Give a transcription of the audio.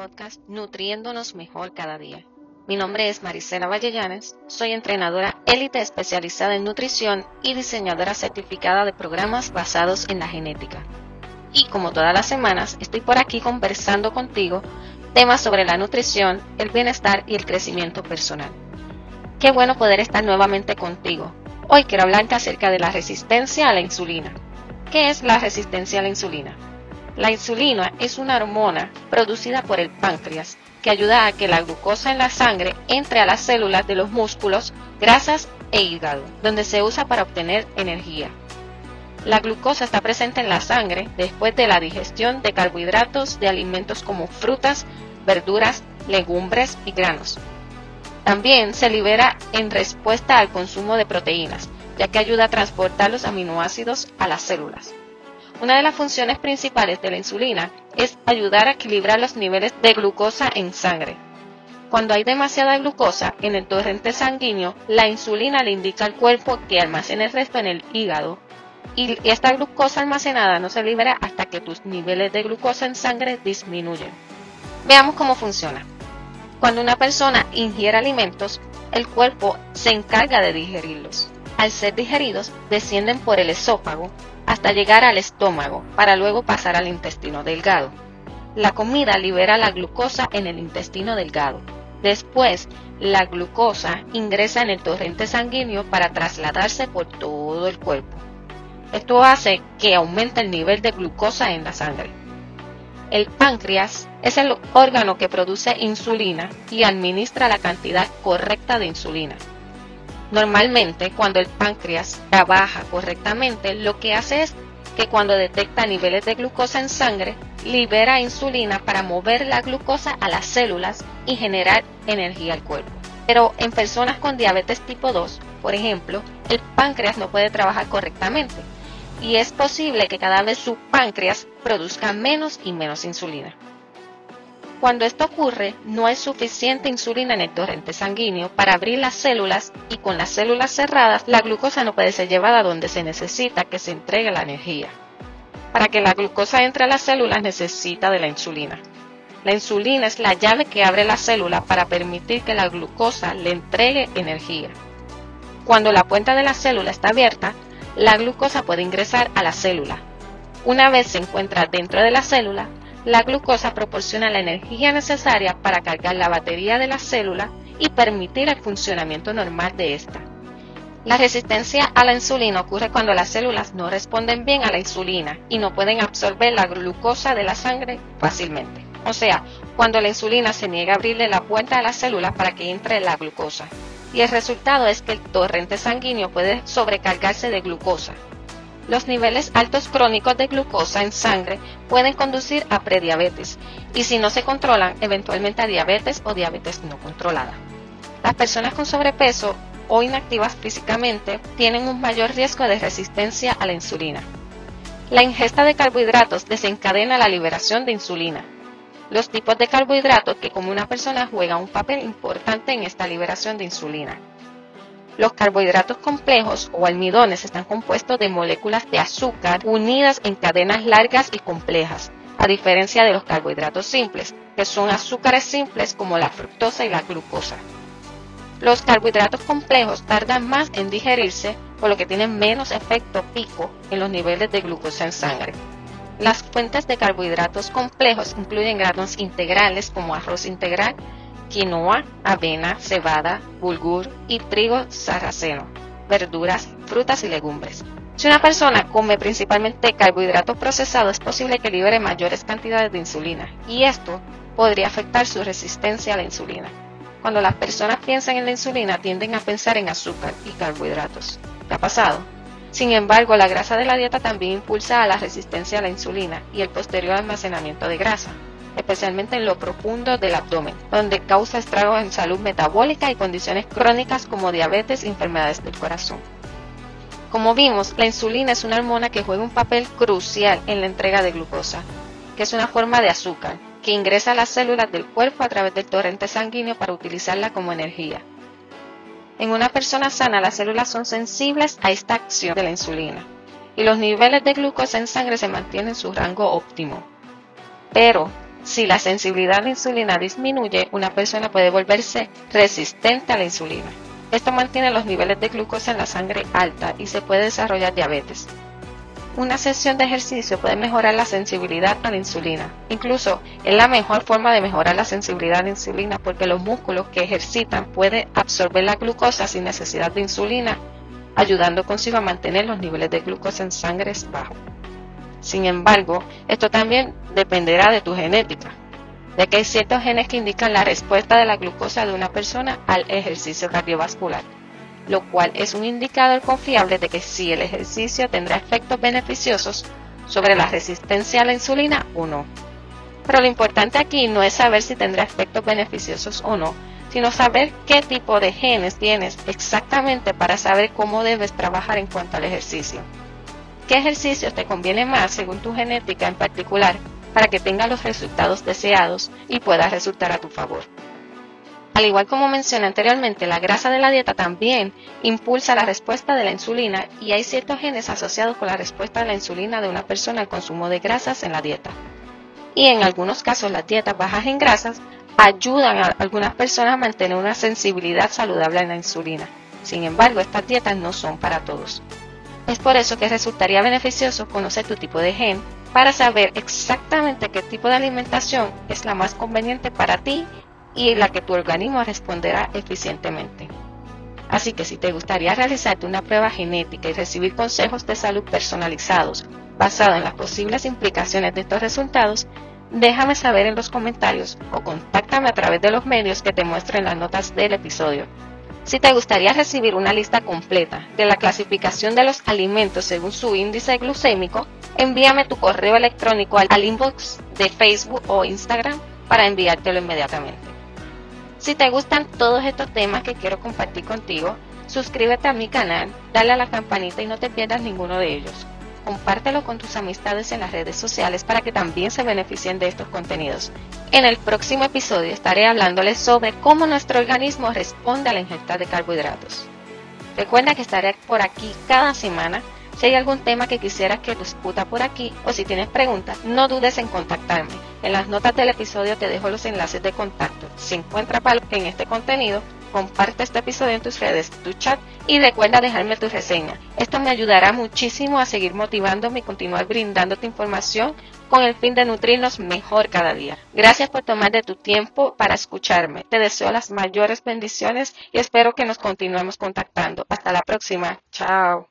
Podcast Nutriéndonos Mejor Cada Día. Mi nombre es Marisela Vallellanes, soy entrenadora élite especializada en nutrición y diseñadora certificada de programas basados en la genética. Y como todas las semanas, estoy por aquí conversando contigo temas sobre la nutrición, el bienestar y el crecimiento personal. Qué bueno poder estar nuevamente contigo. Hoy quiero hablarte acerca de la resistencia a la insulina. ¿Qué es la resistencia a la insulina? La insulina es una hormona producida por el páncreas que ayuda a que la glucosa en la sangre entre a las células de los músculos, grasas e hígado, donde se usa para obtener energía. La glucosa está presente en la sangre después de la digestión de carbohidratos de alimentos como frutas, verduras, legumbres y granos. También se libera en respuesta al consumo de proteínas, ya que ayuda a transportar los aminoácidos a las células. Una de las funciones principales de la insulina es ayudar a equilibrar los niveles de glucosa en sangre. Cuando hay demasiada glucosa en el torrente sanguíneo, la insulina le indica al cuerpo que almacene el resto en el hígado y esta glucosa almacenada no se libera hasta que tus niveles de glucosa en sangre disminuyen. Veamos cómo funciona. Cuando una persona ingiere alimentos, el cuerpo se encarga de digerirlos. Al ser digeridos, descienden por el esófago hasta llegar al estómago para luego pasar al intestino delgado. La comida libera la glucosa en el intestino delgado. Después, la glucosa ingresa en el torrente sanguíneo para trasladarse por todo el cuerpo. Esto hace que aumente el nivel de glucosa en la sangre. El páncreas es el órgano que produce insulina y administra la cantidad correcta de insulina. Normalmente, cuando el páncreas trabaja correctamente, lo que hace es que cuando detecta niveles de glucosa en sangre, libera insulina para mover la glucosa a las células y generar energía al cuerpo. Pero en personas con diabetes tipo 2, por ejemplo, el páncreas no puede trabajar correctamente y es posible que cada vez su páncreas produzca menos y menos insulina. Cuando esto ocurre, no hay suficiente insulina en el torrente sanguíneo para abrir las células y con las células cerradas la glucosa no puede ser llevada donde se necesita que se entregue la energía. Para que la glucosa entre a las células necesita de la insulina. La insulina es la llave que abre la célula para permitir que la glucosa le entregue energía. Cuando la puerta de la célula está abierta, la glucosa puede ingresar a la célula. Una vez se encuentra dentro de la célula, la glucosa proporciona la energía necesaria para cargar la batería de la célula y permitir el funcionamiento normal de esta. La resistencia a la insulina ocurre cuando las células no responden bien a la insulina y no pueden absorber la glucosa de la sangre fácilmente. O sea, cuando la insulina se niega a abrirle la puerta a la célula para que entre la glucosa. Y el resultado es que el torrente sanguíneo puede sobrecargarse de glucosa, los niveles altos crónicos de glucosa en sangre pueden conducir a prediabetes y si no se controlan, eventualmente a diabetes o diabetes no controlada. Las personas con sobrepeso o inactivas físicamente tienen un mayor riesgo de resistencia a la insulina. La ingesta de carbohidratos desencadena la liberación de insulina. Los tipos de carbohidratos que como una persona juegan un papel importante en esta liberación de insulina. Los carbohidratos complejos o almidones están compuestos de moléculas de azúcar unidas en cadenas largas y complejas, a diferencia de los carbohidratos simples, que son azúcares simples como la fructosa y la glucosa. Los carbohidratos complejos tardan más en digerirse, por lo que tienen menos efecto pico en los niveles de glucosa en sangre. Las fuentes de carbohidratos complejos incluyen granos integrales como arroz integral, quinoa, avena, cebada, bulgur y trigo sarraceno, verduras, frutas y legumbres. Si una persona come principalmente carbohidratos procesados, es posible que libere mayores cantidades de insulina y esto podría afectar su resistencia a la insulina. Cuando las personas piensan en la insulina tienden a pensar en azúcar y carbohidratos. ¿Qué ha pasado? Sin embargo, la grasa de la dieta también impulsa a la resistencia a la insulina y el posterior almacenamiento de grasa especialmente en lo profundo del abdomen, donde causa estragos en salud metabólica y condiciones crónicas como diabetes y enfermedades del corazón. Como vimos, la insulina es una hormona que juega un papel crucial en la entrega de glucosa, que es una forma de azúcar que ingresa a las células del cuerpo a través del torrente sanguíneo para utilizarla como energía. En una persona sana, las células son sensibles a esta acción de la insulina y los niveles de glucosa en sangre se mantienen en su rango óptimo. Pero Si la sensibilidad a la insulina disminuye, una persona puede volverse resistente a la insulina. Esto mantiene los niveles de glucosa en la sangre alta y se puede desarrollar diabetes. Una sesión de ejercicio puede mejorar la sensibilidad a la insulina. Incluso es la mejor forma de mejorar la sensibilidad a la insulina porque los músculos que ejercitan pueden absorber la glucosa sin necesidad de insulina, ayudando consigo a mantener los niveles de glucosa en sangre bajos. Sin embargo, esto también dependerá de tu genética, ya que hay ciertos genes que indican la respuesta de la glucosa de una persona al ejercicio cardiovascular, lo cual es un indicador confiable de que si el ejercicio tendrá efectos beneficiosos sobre la resistencia a la insulina o no. Pero lo importante aquí no es saber si tendrá efectos beneficiosos o no, sino saber qué tipo de genes tienes exactamente para saber cómo debes trabajar en cuanto al ejercicio qué ejercicios te conviene más según tu genética en particular para que tenga los resultados deseados y pueda resultar a tu favor. Al igual como mencioné anteriormente, la grasa de la dieta también impulsa la respuesta de la insulina y hay ciertos genes asociados con la respuesta de la insulina de una persona al consumo de grasas en la dieta. Y en algunos casos las dietas bajas en grasas ayudan a algunas personas a mantener una sensibilidad saludable a la insulina. Sin embargo, estas dietas no son para todos. Es por eso que resultaría beneficioso conocer tu tipo de gen para saber exactamente qué tipo de alimentación es la más conveniente para ti y la que tu organismo responderá eficientemente. Así que si te gustaría realizarte una prueba genética y recibir consejos de salud personalizados basados en las posibles implicaciones de estos resultados, déjame saber en los comentarios o contáctame a través de los medios que te muestro en las notas del episodio. Si te gustaría recibir una lista completa de la clasificación de los alimentos según su índice glucémico, envíame tu correo electrónico al inbox de Facebook o Instagram para enviártelo inmediatamente. Si te gustan todos estos temas que quiero compartir contigo, suscríbete a mi canal, dale a la campanita y no te pierdas ninguno de ellos compártelo con tus amistades en las redes sociales para que también se beneficien de estos contenidos. En el próximo episodio estaré hablándoles sobre cómo nuestro organismo responde a la ingesta de carbohidratos. Recuerda que estaré por aquí cada semana. Si hay algún tema que quisieras que discuta por aquí o si tienes preguntas, no dudes en contactarme. En las notas del episodio te dejo los enlaces de contacto. Si encuentras valor en este contenido, comparte este episodio en tus redes, tu chat y recuerda dejarme tu reseña. Esto me ayudará muchísimo a seguir motivándome y continuar brindándote información con el fin de nutrirnos mejor cada día. Gracias por tomar de tu tiempo para escucharme. Te deseo las mayores bendiciones y espero que nos continuemos contactando. Hasta la próxima. Chao.